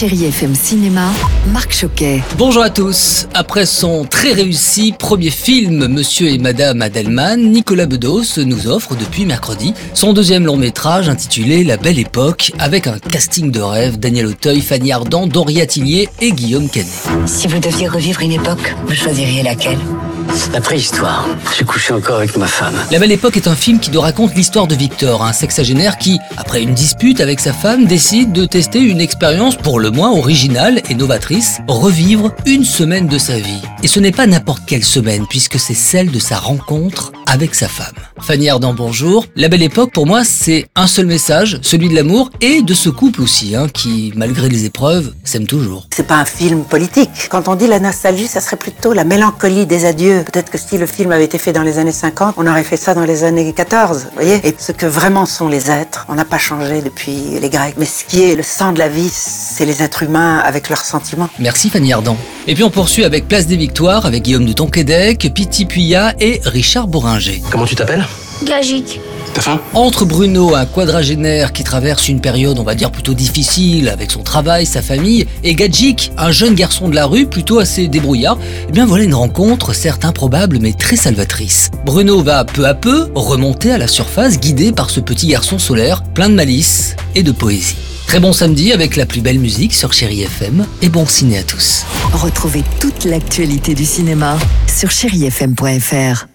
Chérie FM Cinéma, Marc Choquet. Bonjour à tous. Après son très réussi premier film Monsieur et Madame Adelman, Nicolas Bedos nous offre depuis mercredi son deuxième long métrage intitulé La Belle Époque avec un casting de rêve Daniel Auteuil, Fanny Ardant, Doria Tillier et Guillaume Canet. Si vous deviez revivre une époque, vous choisiriez laquelle? La préhistoire. J'ai couché encore avec ma femme. La Belle Époque est un film qui nous raconte l'histoire de Victor, un sexagénaire qui, après une dispute avec sa femme, décide de tester une expérience pour le moins originale et novatrice, revivre une semaine de sa vie. Et ce n'est pas n'importe quelle semaine, puisque c'est celle de sa rencontre avec sa femme. Fanny Ardant, bonjour. La Belle Époque, pour moi, c'est un seul message, celui de l'amour et de ce couple aussi, hein, qui, malgré les épreuves, s'aime toujours. C'est pas un film politique. Quand on dit la nostalgie, ça serait plutôt la mélancolie des adieux. Peut-être que si le film avait été fait dans les années 50, on aurait fait ça dans les années 14, vous voyez Et ce que vraiment sont les êtres, on n'a pas changé depuis les Grecs. Mais ce qui est le sang de la vie, c'est les êtres humains avec leurs sentiments. Merci Fanny Ardant. Et puis on poursuit avec Place des Victoires, avec Guillaume de Tonquédec, Piti Puya et Richard Comment tu t'appelles? Gagique. Ta faim? Entre Bruno, un quadragénaire qui traverse une période, on va dire, plutôt difficile avec son travail, sa famille, et Gadjik, un jeune garçon de la rue plutôt assez débrouillard, eh bien voilà une rencontre, certes improbable mais très salvatrice. Bruno va peu à peu remonter à la surface, guidé par ce petit garçon solaire, plein de malice et de poésie. Très bon samedi avec la plus belle musique sur Chéri FM, et bon ciné à tous. Retrouvez toute l'actualité du cinéma sur chérifm.fr.